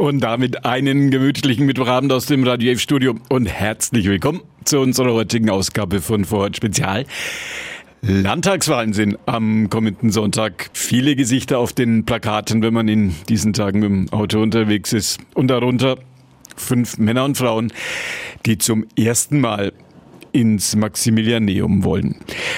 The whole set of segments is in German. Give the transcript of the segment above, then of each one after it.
Und damit einen gemütlichen Mittwochabend aus dem Radio F-Studio und herzlich willkommen zu unserer heutigen Ausgabe von Vorort Spezial. Landtagswahlen sind am kommenden Sonntag. Viele Gesichter auf den Plakaten, wenn man in diesen Tagen mit dem Auto unterwegs ist. Und darunter fünf Männer und Frauen, die zum ersten Mal ins Maximilianeum wollen.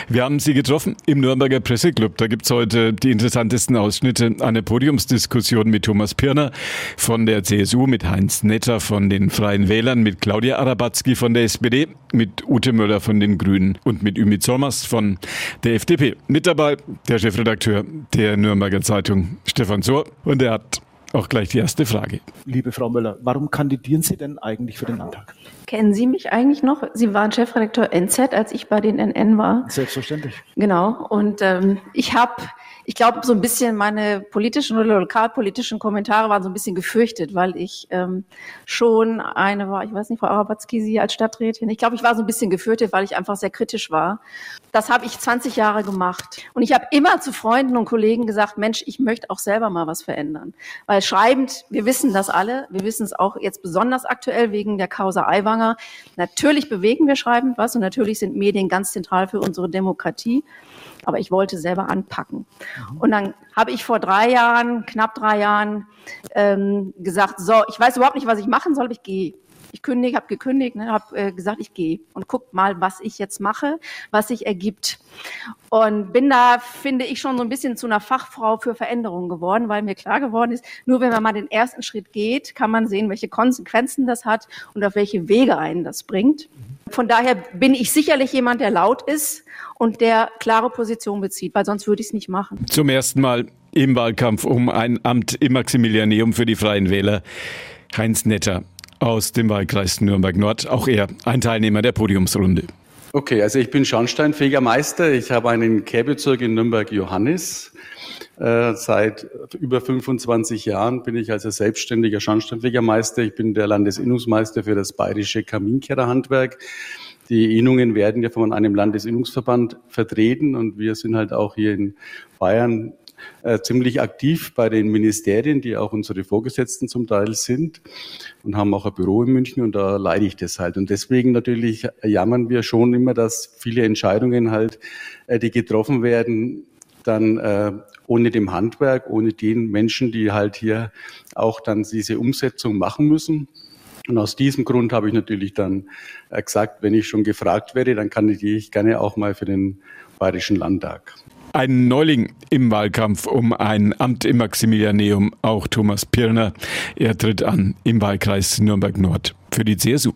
Wir haben sie getroffen im Nürnberger Presseclub. Da gibt's heute die interessantesten Ausschnitte einer Podiumsdiskussion mit Thomas Pirner von der CSU, mit Heinz Netter von den Freien Wählern, mit Claudia Arabatzki von der SPD, mit Ute Möller von den Grünen und mit Ümit Solmers von der FDP. Mit dabei der Chefredakteur der Nürnberger Zeitung, Stefan Sohr. Und er hat auch gleich die erste Frage. Liebe Frau Möller, warum kandidieren Sie denn eigentlich für den Landtag? Kennen Sie mich eigentlich noch? Sie waren Chefredakteur NZ, als ich bei den NN war. Selbstverständlich. Genau. Und ähm, ich habe ich glaube, so ein bisschen meine politischen oder lokalpolitischen Kommentare waren so ein bisschen gefürchtet, weil ich ähm, schon eine war, ich weiß nicht, Frau Arabatzki, Sie als Stadträtin, ich glaube, ich war so ein bisschen gefürchtet, weil ich einfach sehr kritisch war. Das habe ich 20 Jahre gemacht. Und ich habe immer zu Freunden und Kollegen gesagt, Mensch, ich möchte auch selber mal was verändern. Weil schreibend, wir wissen das alle, wir wissen es auch jetzt besonders aktuell wegen der Causa Aiwanger. Natürlich bewegen wir schreibend was und natürlich sind Medien ganz zentral für unsere Demokratie aber ich wollte selber anpacken. Mhm. Und dann habe ich vor drei Jahren, knapp drei Jahren, ähm, gesagt, so, ich weiß überhaupt nicht, was ich machen soll, aber ich gehe. Ich kündige, habe gekündigt, ne, habe äh, gesagt, ich gehe und guck mal, was ich jetzt mache, was sich ergibt. Und bin da, finde ich, schon so ein bisschen zu einer Fachfrau für Veränderungen geworden, weil mir klar geworden ist, nur wenn man mal den ersten Schritt geht, kann man sehen, welche Konsequenzen das hat und auf welche Wege einen das bringt. Von daher bin ich sicherlich jemand, der laut ist und der klare Position bezieht, weil sonst würde ich es nicht machen. Zum ersten Mal im Wahlkampf um ein Amt im Maximilianeum für die Freien Wähler. Heinz Netter aus dem Wahlkreis Nürnberg Nord, auch er ein Teilnehmer der Podiumsrunde. Okay, also ich bin Schornsteinfegermeister. Ich habe einen Kehrbezirk in Nürnberg-Johannis. Äh, seit über 25 Jahren bin ich also selbstständiger Schornsteinfegermeister. Ich bin der Landesinnungsmeister für das bayerische Kaminkehrerhandwerk. Die Innungen werden ja von einem Landesinnungsverband vertreten und wir sind halt auch hier in Bayern äh, ziemlich aktiv bei den Ministerien, die auch unsere Vorgesetzten zum Teil sind und haben auch ein Büro in München und da leide ich das halt. Und deswegen natürlich jammern wir schon immer, dass viele Entscheidungen halt, äh, die getroffen werden, dann ohne dem Handwerk, ohne den Menschen, die halt hier auch dann diese Umsetzung machen müssen. Und aus diesem Grund habe ich natürlich dann äh, gesagt, wenn ich schon gefragt werde, dann kandidiere ich gerne auch mal für den Bayerischen Landtag. Ein Neuling im Wahlkampf um ein Amt im Maximilianeum, auch Thomas Pirner. Er tritt an im Wahlkreis Nürnberg Nord für die CSU.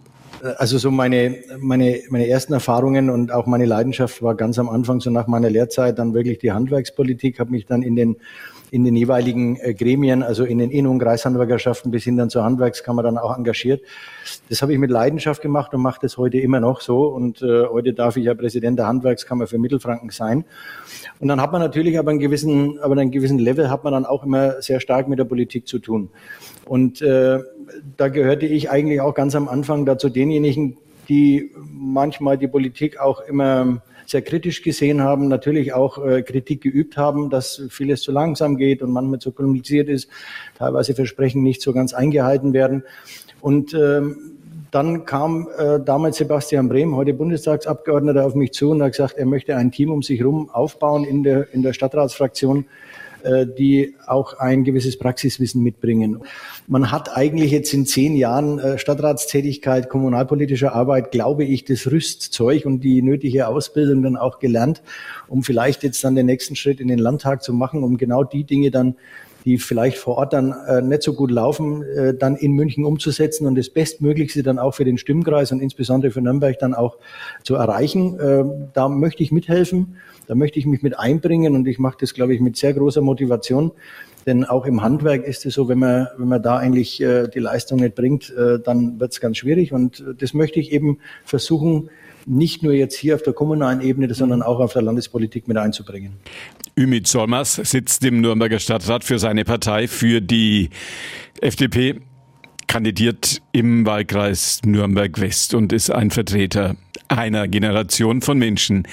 Also so meine, meine, meine ersten Erfahrungen und auch meine Leidenschaft war ganz am Anfang, so nach meiner Lehrzeit, dann wirklich die Handwerkspolitik, habe mich dann in den in den jeweiligen äh, Gremien, also in den Innen- und Kreishandwerkerschaften bis hin dann zur Handwerkskammer dann auch engagiert. Das habe ich mit Leidenschaft gemacht und mache das heute immer noch so. Und äh, heute darf ich ja Präsident der Handwerkskammer für Mittelfranken sein. Und dann hat man natürlich aber einen gewissen, aber einen gewissen Level hat man dann auch immer sehr stark mit der Politik zu tun. Und äh, da gehörte ich eigentlich auch ganz am Anfang dazu denjenigen, die manchmal die Politik auch immer sehr kritisch gesehen haben, natürlich auch äh, Kritik geübt haben, dass vieles zu langsam geht und manchmal zu kompliziert ist, teilweise Versprechen nicht so ganz eingehalten werden. Und ähm, dann kam äh, damals Sebastian Brehm, heute Bundestagsabgeordneter, auf mich zu und hat gesagt, er möchte ein Team um sich herum aufbauen in der, in der Stadtratsfraktion, äh, die auch ein gewisses Praxiswissen mitbringen. Man hat eigentlich jetzt in zehn Jahren äh, Stadtratstätigkeit, kommunalpolitischer Arbeit, glaube ich, das Rüstzeug und die nötige Ausbildung dann auch gelernt, um vielleicht jetzt dann den nächsten Schritt in den Landtag zu machen, um genau die Dinge dann die vielleicht vor Ort dann äh, nicht so gut laufen, äh, dann in München umzusetzen und das Bestmöglichste dann auch für den Stimmkreis und insbesondere für Nürnberg dann auch zu erreichen. Äh, da möchte ich mithelfen, da möchte ich mich mit einbringen und ich mache das, glaube ich, mit sehr großer Motivation. Denn auch im Handwerk ist es so, wenn man, wenn man da eigentlich äh, die Leistung nicht bringt, äh, dann wird es ganz schwierig. Und äh, das möchte ich eben versuchen, nicht nur jetzt hier auf der kommunalen Ebene, sondern auch auf der Landespolitik mit einzubringen. Ümit Solmers sitzt im Nürnberger Stadtrat für seine Partei, für die FDP, kandidiert im Wahlkreis Nürnberg West und ist ein Vertreter einer Generation von Menschen,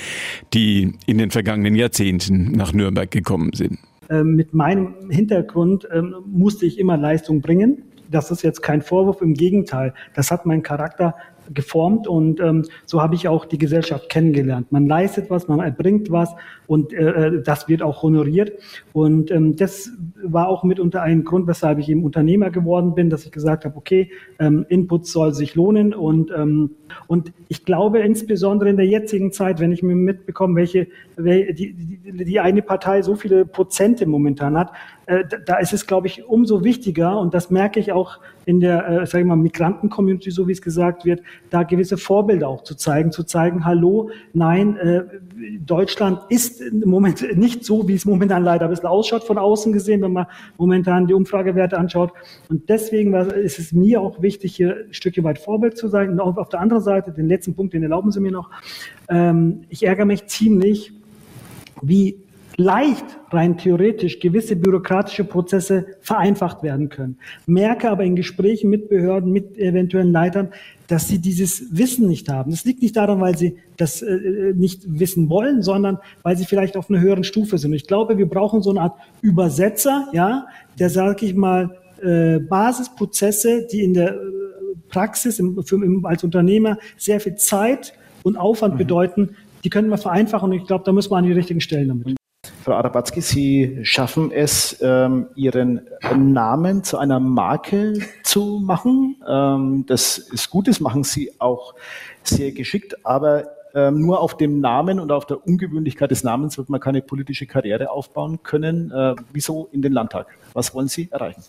die in den vergangenen Jahrzehnten nach Nürnberg gekommen sind. Ähm, mit meinem Hintergrund ähm, musste ich immer Leistung bringen das ist jetzt kein Vorwurf, im Gegenteil, das hat meinen Charakter geformt und ähm, so habe ich auch die Gesellschaft kennengelernt. Man leistet was, man erbringt was und äh, äh, das wird auch honoriert. Und ähm, das war auch mitunter ein Grund, weshalb ich eben Unternehmer geworden bin, dass ich gesagt habe, okay, ähm, Input soll sich lohnen und ähm, und ich glaube insbesondere in der jetzigen Zeit, wenn ich mir mitbekomme, welche, welche die, die, die eine Partei so viele Prozente momentan hat, äh, da ist es, glaube ich, umso wichtiger, und das merke ich auch in der, äh, sage ich mal, Migranten-Community, so wie es gesagt wird, da gewisse Vorbilder auch zu zeigen, zu zeigen, hallo, nein, äh, Deutschland ist im Moment nicht so, wie es momentan leider ein bisschen ausschaut von außen gesehen, wenn man momentan die Umfragewerte anschaut. Und deswegen ist es mir auch wichtig, hier ein Stückchen weit Vorbild zu sein. Und auf der anderen Seite, den letzten Punkt, den erlauben Sie mir noch, ähm, ich ärgere mich ziemlich, wie leicht rein theoretisch gewisse bürokratische Prozesse vereinfacht werden können. Merke aber in Gesprächen mit Behörden, mit eventuellen Leitern, dass sie dieses Wissen nicht haben. Das liegt nicht daran, weil sie das äh, nicht wissen wollen, sondern weil sie vielleicht auf einer höheren Stufe sind. Ich glaube, wir brauchen so eine Art Übersetzer, ja, der, sage ich mal, äh, Basisprozesse, die in der äh, Praxis im, für, im, als Unternehmer sehr viel Zeit und Aufwand mhm. bedeuten, die können wir vereinfachen und ich glaube, da müssen wir an die richtigen Stellen damit. Frau Arabatzki, Sie schaffen es, ähm, Ihren Namen zu einer Marke zu machen. Ähm, das ist gut, das machen Sie auch sehr geschickt, aber ähm, nur auf dem Namen und auf der Ungewöhnlichkeit des Namens wird man keine politische Karriere aufbauen können. Äh, wieso in den Landtag? Was wollen Sie erreichen?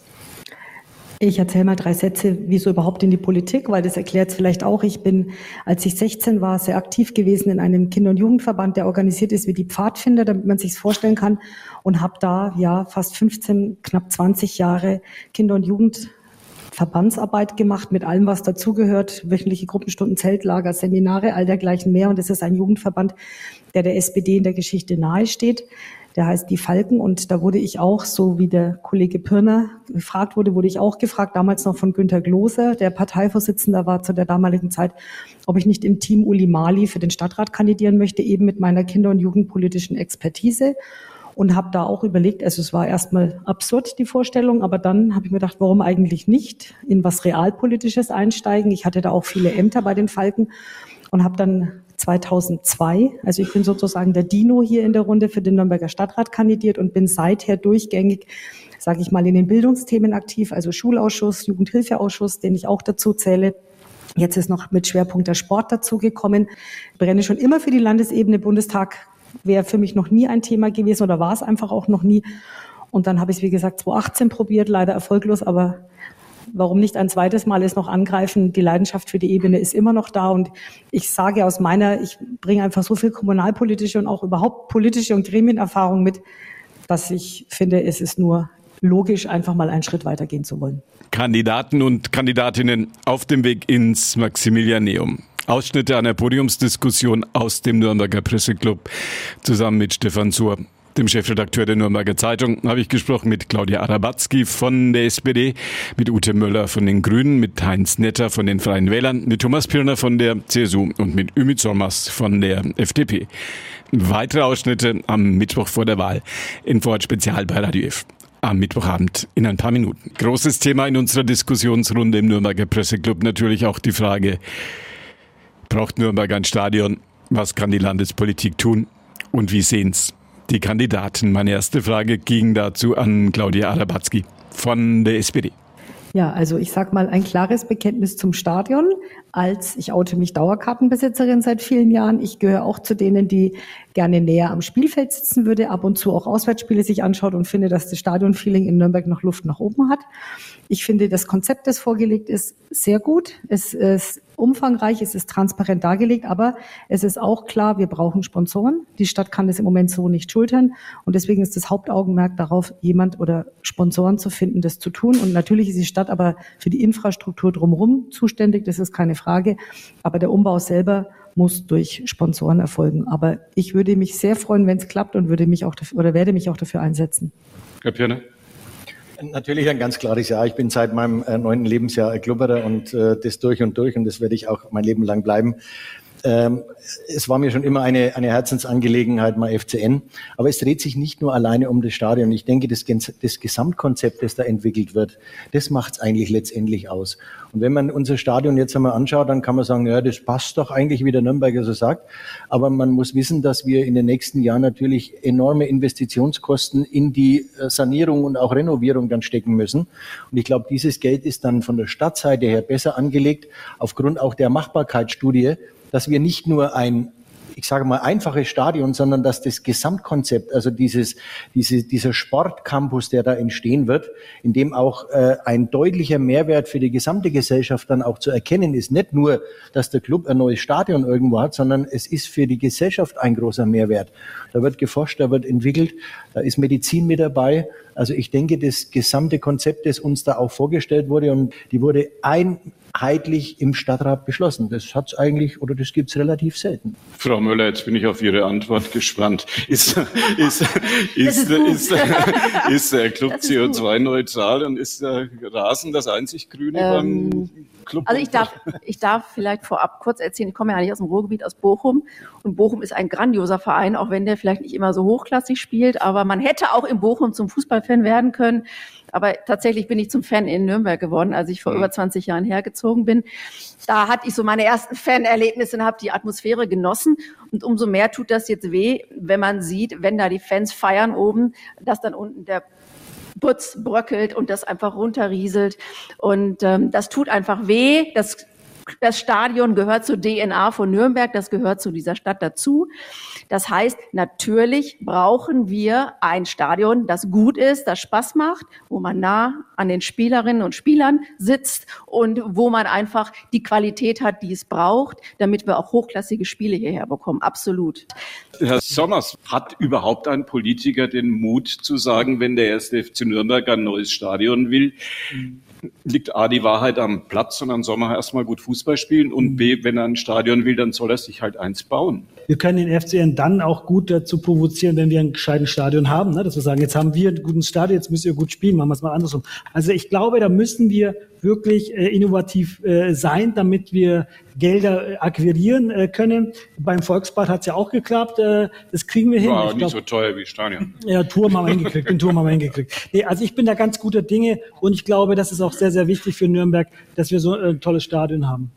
Ich erzähle mal drei Sätze, wieso überhaupt in die Politik, weil das erklärt es vielleicht auch. Ich bin, als ich 16 war, sehr aktiv gewesen in einem Kinder- und Jugendverband, der organisiert ist wie die Pfadfinder, damit man sich vorstellen kann, und habe da ja fast 15, knapp 20 Jahre Kinder- und Jugendverbandsarbeit gemacht mit allem, was dazugehört, wöchentliche Gruppenstunden, Zeltlager, Seminare, all dergleichen mehr. Und es ist ein Jugendverband, der der SPD in der Geschichte nahesteht der heißt Die Falken und da wurde ich auch, so wie der Kollege Pirner gefragt wurde, wurde ich auch gefragt, damals noch von Günter Glose, der Parteivorsitzender war zu der damaligen Zeit, ob ich nicht im Team Uli Mali für den Stadtrat kandidieren möchte, eben mit meiner kinder- und jugendpolitischen Expertise und habe da auch überlegt, also es war erstmal absurd die Vorstellung, aber dann habe ich mir gedacht, warum eigentlich nicht in was realpolitisches einsteigen? Ich hatte da auch viele Ämter bei den Falken und habe dann 2002. Also ich bin sozusagen der Dino hier in der Runde für den Nürnberger Stadtrat kandidiert und bin seither durchgängig, sage ich mal, in den Bildungsthemen aktiv, also Schulausschuss, Jugendhilfeausschuss, den ich auch dazu zähle. Jetzt ist noch mit Schwerpunkt der Sport dazugekommen. Brenne schon immer für die Landesebene. Bundestag wäre für mich noch nie ein Thema gewesen oder war es einfach auch noch nie. Und dann habe ich es, wie gesagt, 2018 probiert, leider erfolglos, aber warum nicht ein zweites Mal es noch angreifen? Die Leidenschaft für die Ebene ist immer noch da. Und ich sage aus meiner, ich bringe einfach so viel kommunalpolitische und auch überhaupt politische und Gremienerfahrung mit, dass ich finde, es ist nur logisch, einfach mal einen Schritt weitergehen zu wollen. Kandidaten und Kandidatinnen auf dem Weg ins Maximilianeum. Ausschnitte einer Podiumsdiskussion aus dem Nürnberger Presseclub zusammen mit Stefan Zur dem Chefredakteur der Nürnberger Zeitung, habe ich gesprochen mit Claudia Arabatzki von der SPD, mit Ute Möller von den Grünen, mit Heinz Netter von den Freien Wählern, mit Thomas Pirner von der CSU und mit Ümit Sommers von der FDP. Weitere Ausschnitte am Mittwoch vor der Wahl in Vorort Spezial bei Radio F am Mittwochabend in ein paar Minuten. Großes Thema in unserer Diskussionsrunde im Nürnberger Presseclub natürlich auch die Frage, braucht Nürnberg ein Stadion? Was kann die Landespolitik tun? Und wie sehen's die Kandidaten. Meine erste Frage ging dazu an Claudia Arabatzki von der SPD. Ja, also ich sag mal ein klares Bekenntnis zum Stadion. Als ich oute mich Dauerkartenbesitzerin seit vielen Jahren. Ich gehöre auch zu denen, die gerne näher am Spielfeld sitzen würde, ab und zu auch Auswärtsspiele sich anschaut und finde, dass das Stadionfeeling in Nürnberg noch Luft nach oben hat. Ich finde das Konzept, das vorgelegt ist, sehr gut. Es ist umfangreich, es ist transparent dargelegt, aber es ist auch klar, wir brauchen Sponsoren. Die Stadt kann das im Moment so nicht schultern und deswegen ist das Hauptaugenmerk darauf, jemand oder Sponsoren zu finden, das zu tun. Und natürlich ist die Stadt aber für die Infrastruktur drumherum zuständig, das ist keine Frage. Aber der Umbau selber muss durch Sponsoren erfolgen. Aber ich würde mich sehr freuen, wenn es klappt und würde mich auch dafür, oder werde mich auch dafür einsetzen. Herr Pirne. Natürlich ein ganz klares Ja. Ich bin seit meinem äh, neunten Lebensjahr Klubberer und äh, das durch und durch und das werde ich auch mein Leben lang bleiben. Ähm, es war mir schon immer eine, eine Herzensangelegenheit, mal FCN. Aber es dreht sich nicht nur alleine um das Stadion. Ich denke, das, das Gesamtkonzept, das da entwickelt wird, das macht es eigentlich letztendlich aus. Und wenn man unser Stadion jetzt einmal anschaut, dann kann man sagen, ja, das passt doch eigentlich, wie der Nürnberger so sagt. Aber man muss wissen, dass wir in den nächsten Jahren natürlich enorme Investitionskosten in die äh, Sanierung und auch Renovierung dann stecken müssen. Und ich glaube, dieses Geld ist dann von der Stadtseite her besser angelegt, aufgrund auch der Machbarkeitsstudie, dass wir nicht nur ein ich sage mal, einfaches Stadion, sondern dass das Gesamtkonzept, also dieses, diese, dieser Sportcampus, der da entstehen wird, in dem auch äh, ein deutlicher Mehrwert für die gesamte Gesellschaft dann auch zu erkennen ist. Nicht nur, dass der Club ein neues Stadion irgendwo hat, sondern es ist für die Gesellschaft ein großer Mehrwert. Da wird geforscht, da wird entwickelt, da ist Medizin mit dabei. Also ich denke, das gesamte Konzept, das uns da auch vorgestellt wurde und die wurde ein einheitlich im Stadtrat beschlossen. Das hat es eigentlich oder das gibt es relativ selten. Frau Müller, jetzt bin ich auf Ihre Antwort gespannt. Ist, ist, ist, ist, ist, der Club CO2-neutral und ist der Rasen das einzig Grüne ähm, beim Club? Also ich darf, ich darf vielleicht vorab kurz erzählen, ich komme ja eigentlich aus dem Ruhrgebiet, aus Bochum. Und Bochum ist ein grandioser Verein, auch wenn der vielleicht nicht immer so hochklassig spielt. Aber man hätte auch in Bochum zum Fußballfan werden können. Aber tatsächlich bin ich zum Fan in Nürnberg geworden, als ich vor mhm. über 20 Jahren hergezogen bin. Da hatte ich so meine ersten Fanerlebnisse und habe die Atmosphäre genossen. Und umso mehr tut das jetzt weh, wenn man sieht, wenn da die Fans feiern oben, dass dann unten der Putz bröckelt und das einfach runterrieselt. Und ähm, das tut einfach weh. Das das Stadion gehört zur DNA von Nürnberg, das gehört zu dieser Stadt dazu. Das heißt, natürlich brauchen wir ein Stadion, das gut ist, das Spaß macht, wo man nah an den Spielerinnen und Spielern sitzt und wo man einfach die Qualität hat, die es braucht, damit wir auch hochklassige Spiele hierher bekommen. Absolut. Herr Sommers, hat überhaupt ein Politiker den Mut zu sagen, wenn der erste FC Nürnberg ein neues Stadion will, liegt A, die Wahrheit am Platz und dann man erstmal gut Fußball spielen und B, wenn er ein Stadion will, dann soll er sich halt eins bauen. Wir können den FCN dann auch gut dazu provozieren, wenn wir ein gescheites Stadion haben, ne? dass wir sagen, jetzt haben wir ein gutes Stadion, jetzt müsst ihr gut spielen, machen wir es mal andersrum. Also ich glaube, da müssen wir wirklich äh, innovativ äh, sein, damit wir Gelder äh, akquirieren äh, können. Beim Volksbad hat es ja auch geklappt. Äh, das kriegen wir hin. War ich nicht glaub, so teuer wie Stadion. Ja, Turm haben wir hingekriegt. Den Turm haben wir hingekriegt. Nee, also ich bin da ganz guter Dinge und ich glaube, das ist auch sehr, sehr wichtig für Nürnberg, dass wir so ein tolles Stadion haben.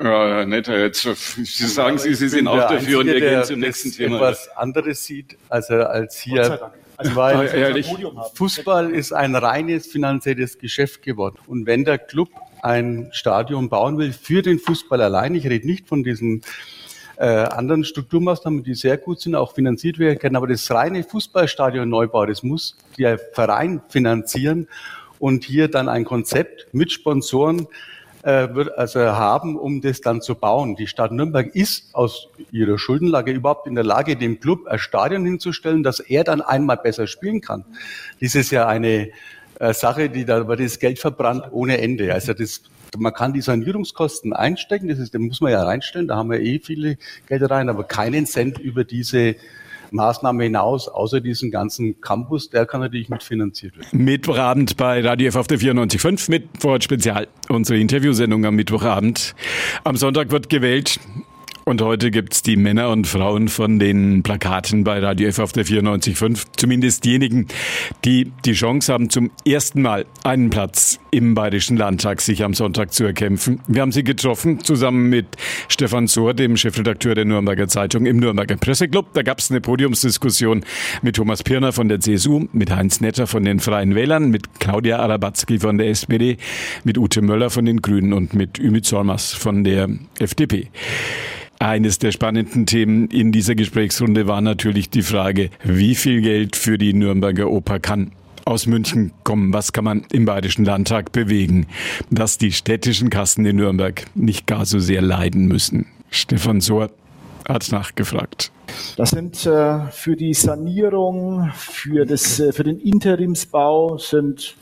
Ja, Herr Netter, jetzt Sie sagen Sie, Sie sind auch dafür und wir gehen zum nächsten Thema. etwas anderes sieht, als, als hier also weil ehrlich, Fußball ist ein reines finanzielles Geschäft geworden. Und wenn der Club ein Stadion bauen will für den Fußball allein, ich rede nicht von diesen äh, anderen Strukturmaßnahmen, die sehr gut sind, auch finanziert werden können, aber das reine Fußballstadion Neubau, das muss der Verein finanzieren und hier dann ein Konzept mit Sponsoren äh, also haben, um das dann zu bauen. Die Stadt Nürnberg ist aus ihrer Schuldenlage überhaupt in der Lage, dem Club ein Stadion hinzustellen, dass er dann einmal besser spielen kann. Das ist ja eine äh, Sache, die da wird das Geld verbrannt ohne Ende. Also das man kann die Sanierungskosten einstecken, das ist, da muss man ja reinstellen, da haben wir eh viele Gelder rein, aber keinen Cent über diese Maßnahme hinaus, außer diesen ganzen Campus, der kann natürlich mitfinanziert werden. Mittwochabend bei Radio F auf der 94.5 mit Vorort Spezial. Unsere Interviewsendung am Mittwochabend. Am Sonntag wird gewählt. Und heute gibt's die Männer und Frauen von den Plakaten bei Radio F auf der 94.5. Zumindest diejenigen, die die Chance haben, zum ersten Mal einen Platz im Bayerischen Landtag sich am Sonntag zu erkämpfen. Wir haben sie getroffen, zusammen mit Stefan Sohr, dem Chefredakteur der Nürnberger Zeitung, im Nürnberger Presseclub. Da gab's eine Podiumsdiskussion mit Thomas Pirner von der CSU, mit Heinz Netter von den Freien Wählern, mit Claudia Arabatzki von der SPD, mit Ute Möller von den Grünen und mit Ümit Solmers von der FDP. Eines der spannenden Themen in dieser Gesprächsrunde war natürlich die Frage, wie viel Geld für die Nürnberger Oper kann aus München kommen. Was kann man im Bayerischen Landtag bewegen, dass die städtischen Kassen in Nürnberg nicht gar so sehr leiden müssen? Stefan Sohr hat nachgefragt. Das sind äh, für die Sanierung, für, das, äh, für den Interimsbau sind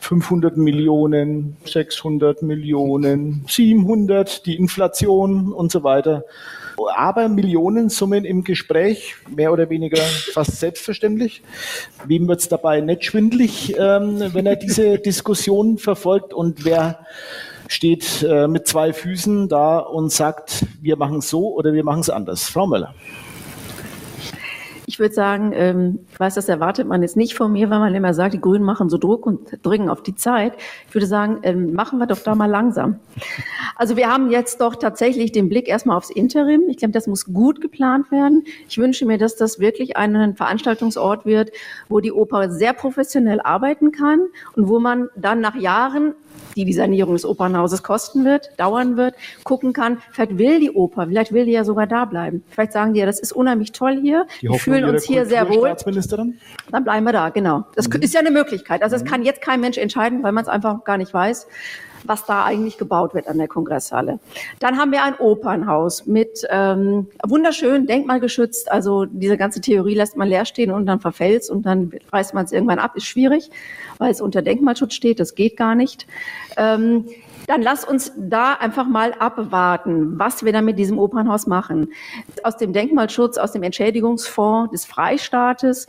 500 Millionen, 600 Millionen, 700, die Inflation und so weiter. Aber Millionensummen im Gespräch, mehr oder weniger fast selbstverständlich. Wem wird es dabei nicht schwindlig, ähm, wenn er diese Diskussion verfolgt und wer steht äh, mit zwei Füßen da und sagt, wir machen es so oder wir machen es anders. Frau Möller. Ich würde sagen, ähm, ich weiß, das erwartet man jetzt nicht von mir, weil man immer sagt, die Grünen machen so Druck und drücken auf die Zeit. Ich würde sagen, ähm, machen wir doch da mal langsam. Also wir haben jetzt doch tatsächlich den Blick erstmal aufs Interim. Ich glaube, das muss gut geplant werden. Ich wünsche mir, dass das wirklich ein Veranstaltungsort wird, wo die Oper sehr professionell arbeiten kann und wo man dann nach Jahren die die Sanierung des Opernhauses kosten wird, dauern wird, gucken kann, vielleicht will die Oper, vielleicht will die ja sogar da bleiben. Vielleicht sagen die ja, das ist unheimlich toll hier, die wir fühlen uns hier sehr wohl. Dann bleiben wir da, genau. Das mhm. ist ja eine Möglichkeit. Also das mhm. kann jetzt kein Mensch entscheiden, weil man es einfach gar nicht weiß was da eigentlich gebaut wird an der Kongresshalle. Dann haben wir ein Opernhaus mit ähm, wunderschön denkmalgeschützt. Also diese ganze Theorie lässt man leer stehen und dann verfällt und dann reißt man es irgendwann ab. Ist schwierig, weil es unter Denkmalschutz steht. Das geht gar nicht. Ähm, dann lass uns da einfach mal abwarten, was wir da mit diesem Opernhaus machen. Aus dem Denkmalschutz, aus dem Entschädigungsfonds des Freistaates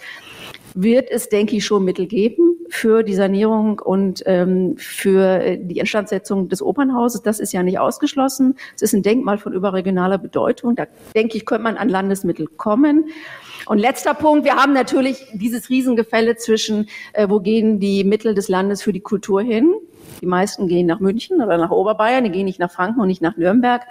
wird es, denke ich, schon Mittel geben für die Sanierung und ähm, für die Instandsetzung des Opernhauses. Das ist ja nicht ausgeschlossen. Es ist ein Denkmal von überregionaler Bedeutung. Da denke ich, könnte man an Landesmittel kommen. Und letzter Punkt, wir haben natürlich dieses Riesengefälle zwischen, äh, wo gehen die Mittel des Landes für die Kultur hin. Die meisten gehen nach München oder nach Oberbayern, die gehen nicht nach Franken und nicht nach Nürnberg.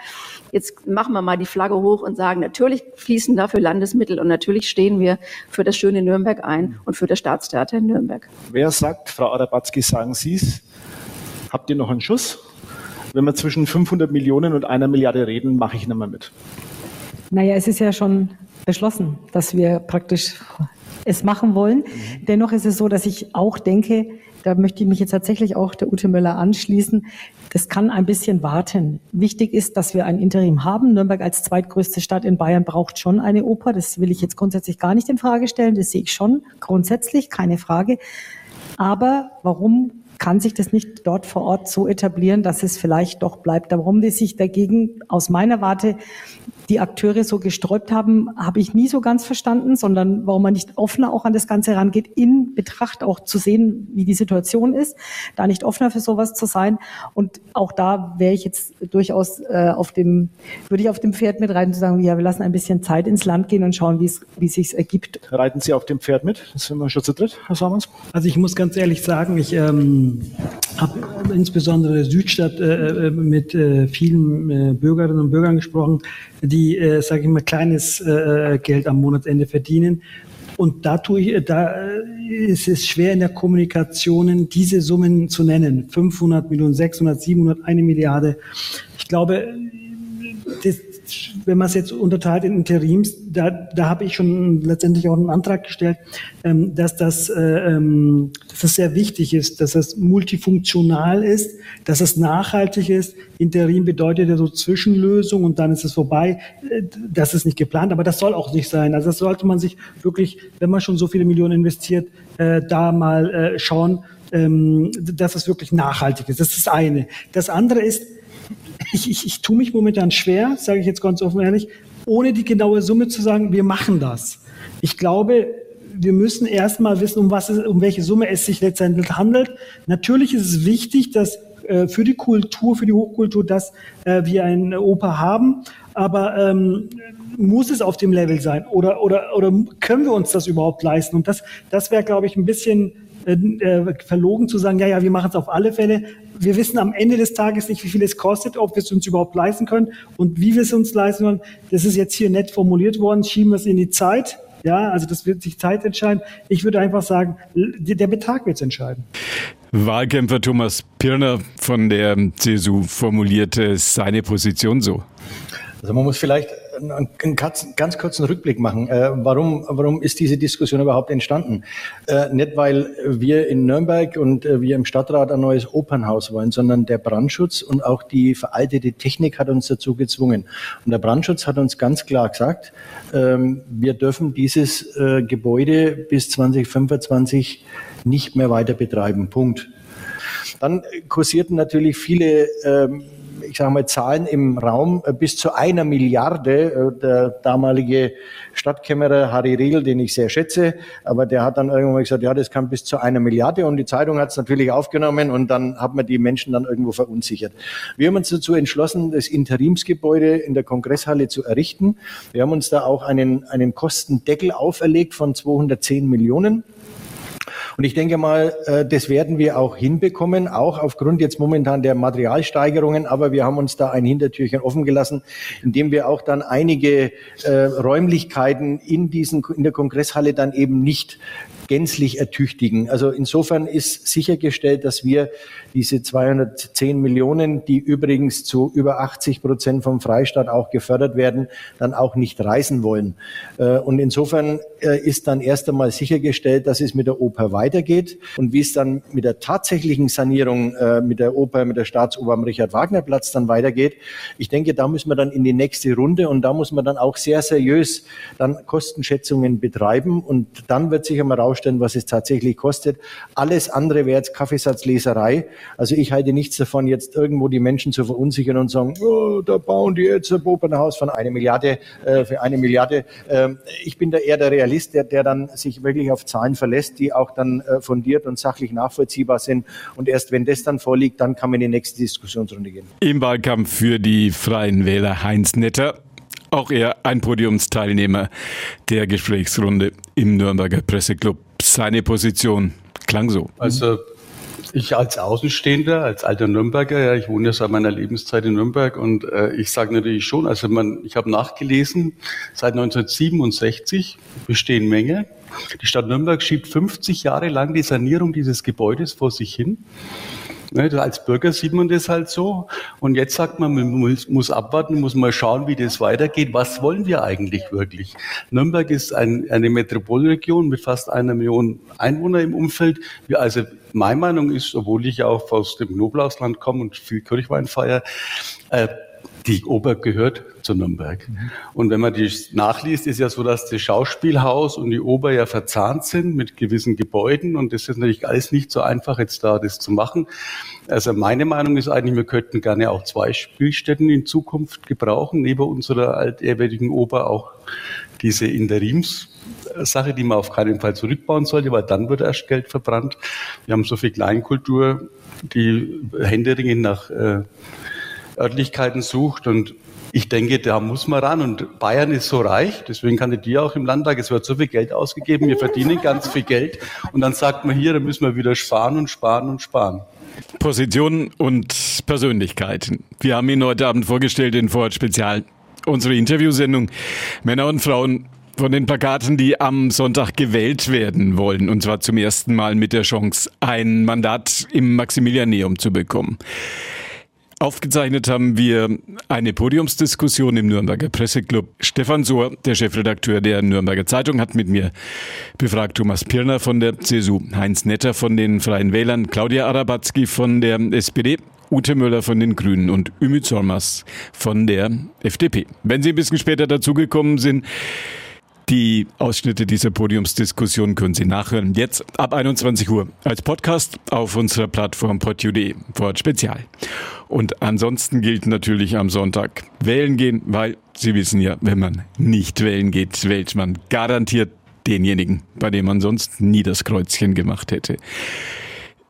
Jetzt machen wir mal die Flagge hoch und sagen, natürlich fließen dafür Landesmittel und natürlich stehen wir für das schöne Nürnberg ein und für das Staatstheater in Nürnberg. Wer sagt, Frau Arabatzki, sagen Sie es? Habt ihr noch einen Schuss? Wenn wir zwischen 500 Millionen und einer Milliarde reden, mache ich nicht mehr mit. Naja, es ist ja schon beschlossen, dass wir praktisch es machen wollen. Mhm. Dennoch ist es so, dass ich auch denke, da möchte ich mich jetzt tatsächlich auch der Ute Möller anschließen. Das kann ein bisschen warten. Wichtig ist, dass wir ein Interim haben. Nürnberg als zweitgrößte Stadt in Bayern braucht schon eine Oper. Das will ich jetzt grundsätzlich gar nicht in Frage stellen. Das sehe ich schon grundsätzlich, keine Frage. Aber warum kann sich das nicht dort vor Ort so etablieren, dass es vielleicht doch bleibt? Warum die sich dagegen aus meiner Warte die Akteure so gesträubt haben, habe ich nie so ganz verstanden, sondern warum man nicht offener auch an das Ganze rangeht, in Betracht auch zu sehen, wie die Situation ist, da nicht offener für sowas zu sein. Und auch da wäre ich jetzt durchaus äh, auf dem, würde ich auf dem Pferd mit reiten zu sagen, ja, wir lassen ein bisschen Zeit ins Land gehen und schauen, wie es, wie ergibt. Reiten Sie auf dem Pferd mit? Das sind wir schon zu dritt, Herr Sommers. Also ich muss ganz ehrlich sagen, ich ähm, habe insbesondere Südstadt äh, äh, mit äh, vielen äh, Bürgerinnen und Bürgern gesprochen, die, äh, sage ich mal, kleines äh, Geld am Monatsende verdienen. Und da, tue ich, da ist es schwer in der Kommunikation, diese Summen zu nennen. 500 Millionen, 600, 700, eine Milliarde. Ich glaube, das, wenn man es jetzt unterteilt in Interims, da, da habe ich schon letztendlich auch einen Antrag gestellt, ähm, dass, das, äh, ähm, dass das sehr wichtig ist, dass es multifunktional ist, dass es nachhaltig ist. Interim bedeutet ja so Zwischenlösung und dann ist es vorbei. Äh, das ist nicht geplant, aber das soll auch nicht sein. Also das sollte man sich wirklich, wenn man schon so viele Millionen investiert, äh, da mal äh, schauen, ähm, dass es wirklich nachhaltig ist. Das ist das eine. Das andere ist, ich, ich, ich tue mich momentan schwer, sage ich jetzt ganz offen ehrlich, ohne die genaue Summe zu sagen, wir machen das. Ich glaube, wir müssen erstmal wissen, um was es, um welche Summe es sich letztendlich handelt. Natürlich ist es wichtig, dass äh, für die Kultur, für die Hochkultur, dass äh, wir eine Oper haben, aber ähm, muss es auf dem Level sein oder, oder, oder können wir uns das überhaupt leisten? Und das, das wäre, glaube ich, ein bisschen äh, äh, verlogen zu sagen, ja, ja, wir machen es auf alle Fälle. Wir wissen am Ende des Tages nicht, wie viel es kostet, ob wir es uns überhaupt leisten können und wie wir es uns leisten können. Das ist jetzt hier nett formuliert worden, schieben wir es in die Zeit. Ja, also das wird sich Zeit entscheiden. Ich würde einfach sagen, der Betrag wird es entscheiden. Wahlkämpfer Thomas Pirner von der CSU formulierte seine Position so. Also man muss vielleicht einen ganz kurzen Rückblick machen. Äh, warum, warum ist diese Diskussion überhaupt entstanden? Äh, nicht, weil wir in Nürnberg und äh, wir im Stadtrat ein neues Opernhaus wollen, sondern der Brandschutz und auch die veraltete Technik hat uns dazu gezwungen. Und der Brandschutz hat uns ganz klar gesagt, ähm, wir dürfen dieses Gebäude bis 2025 nicht mehr weiter betreiben. Punkt. Dann kursierten natürlich viele ähm, ich sage mal, Zahlen im Raum äh, bis zu einer Milliarde. Äh, der damalige Stadtkämmerer Harry Riegel, den ich sehr schätze, aber der hat dann irgendwann gesagt, ja, das kann bis zu einer Milliarde und die Zeitung hat es natürlich aufgenommen und dann hat man die Menschen dann irgendwo verunsichert. Wir haben uns dazu entschlossen, das Interimsgebäude in der Kongresshalle zu errichten. Wir haben uns da auch einen, einen Kostendeckel auferlegt von 210 Millionen. Und ich denke mal, äh, das werden wir auch hinbekommen, auch aufgrund jetzt momentan der Materialsteigerungen. Aber wir haben uns da ein Hintertürchen offen gelassen, indem wir auch dann einige äh, Räumlichkeiten in diesen, in der Kongresshalle dann eben nicht gänzlich ertüchtigen. Also insofern ist sichergestellt, dass wir diese 210 Millionen, die übrigens zu über 80 Prozent vom Freistaat auch gefördert werden, dann auch nicht reisen wollen. Äh, und insofern äh, ist dann erst einmal sichergestellt, dass es mit der Oper weitergeht. Und wie es dann mit der tatsächlichen Sanierung äh, mit der Oper, mit der Staatsoper am Richard-Wagner-Platz dann weitergeht, ich denke, da müssen wir dann in die nächste Runde und da muss man dann auch sehr seriös dann Kostenschätzungen betreiben und dann wird sich einmal rausstellen, was es tatsächlich kostet. Alles andere wäre jetzt Kaffeesatzleserei. Also ich halte nichts davon, jetzt irgendwo die Menschen zu verunsichern und sagen, oh, da bauen die jetzt ein Opernhaus von einer Milliarde äh, für eine Milliarde. Ähm, ich bin da eher der Realist, der, der dann sich wirklich auf Zahlen verlässt, die auch dann äh, fundiert und sachlich nachvollziehbar sind. Und erst wenn das dann vorliegt, dann kann man in die nächste Diskussionsrunde gehen. Im Wahlkampf für die Freien Wähler Heinz Netter auch er ein Podiumsteilnehmer der Gesprächsrunde im Nürnberger Presseclub. Seine Position klang so. Also ich als Außenstehender, als alter Nürnberger, ja, ich wohne ja seit meiner Lebenszeit in Nürnberg und äh, ich sage natürlich schon, also man, ich habe nachgelesen, seit 1967 bestehen Menge. Die Stadt Nürnberg schiebt 50 Jahre lang die Sanierung dieses Gebäudes vor sich hin. Ne, als Bürger sieht man das halt so. Und jetzt sagt man, man muss, abwarten, muss mal schauen, wie das weitergeht. Was wollen wir eigentlich wirklich? Nürnberg ist ein, eine Metropolregion mit fast einer Million Einwohner im Umfeld. Wir also meine Meinung ist, obwohl ich auch aus dem Knoblauchsland komme und viel Kirchwein feiere, äh, die Oper gehört zu Nürnberg. Und wenn man die nachliest, ist ja so, dass das Schauspielhaus und die Oper ja verzahnt sind mit gewissen Gebäuden. Und das ist natürlich alles nicht so einfach, jetzt da das zu machen. Also meine Meinung ist eigentlich, wir könnten gerne auch zwei Spielstätten in Zukunft gebrauchen, neben unserer altehrwürdigen Oper auch diese Interimssache, die man auf keinen Fall zurückbauen sollte, weil dann wird erst Geld verbrannt. Wir haben so viel Kleinkultur, die händeringend nach äh, Örtlichkeiten sucht und ich denke, da muss man ran. Und Bayern ist so reich, deswegen kandidiere auch im Landtag. Es wird so viel Geld ausgegeben, wir verdienen ganz viel Geld. Und dann sagt man hier, da müssen wir wieder sparen und sparen und sparen. Position und Persönlichkeiten. Wir haben Ihnen heute Abend vorgestellt in Vorort Spezial unsere Interviewsendung Männer und Frauen von den Plakaten, die am Sonntag gewählt werden wollen. Und zwar zum ersten Mal mit der Chance, ein Mandat im Maximilianeum zu bekommen. Aufgezeichnet haben wir eine Podiumsdiskussion im Nürnberger Presseclub. Stefan Sohr, der Chefredakteur der Nürnberger Zeitung, hat mit mir befragt Thomas Pirner von der CSU, Heinz Netter von den Freien Wählern, Claudia Arabatzki von der SPD Ute Müller von den Grünen und Ümit Solmers von der FDP. Wenn Sie ein bisschen später dazugekommen sind, die Ausschnitte dieser Podiumsdiskussion können Sie nachhören. Jetzt ab 21 Uhr als Podcast auf unserer Plattform podu.de. Wort Spezial. Und ansonsten gilt natürlich am Sonntag wählen gehen, weil Sie wissen ja, wenn man nicht wählen geht, wählt man garantiert denjenigen, bei dem man sonst nie das Kreuzchen gemacht hätte.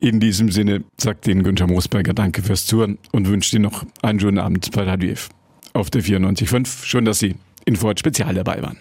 In diesem Sinne sagt Ihnen Günther Moosberger Danke fürs Zuhören und wünscht Ihnen noch einen schönen Abend bei Radio F. Auf der 94.5. Schön, dass Sie in Ford Spezial dabei waren.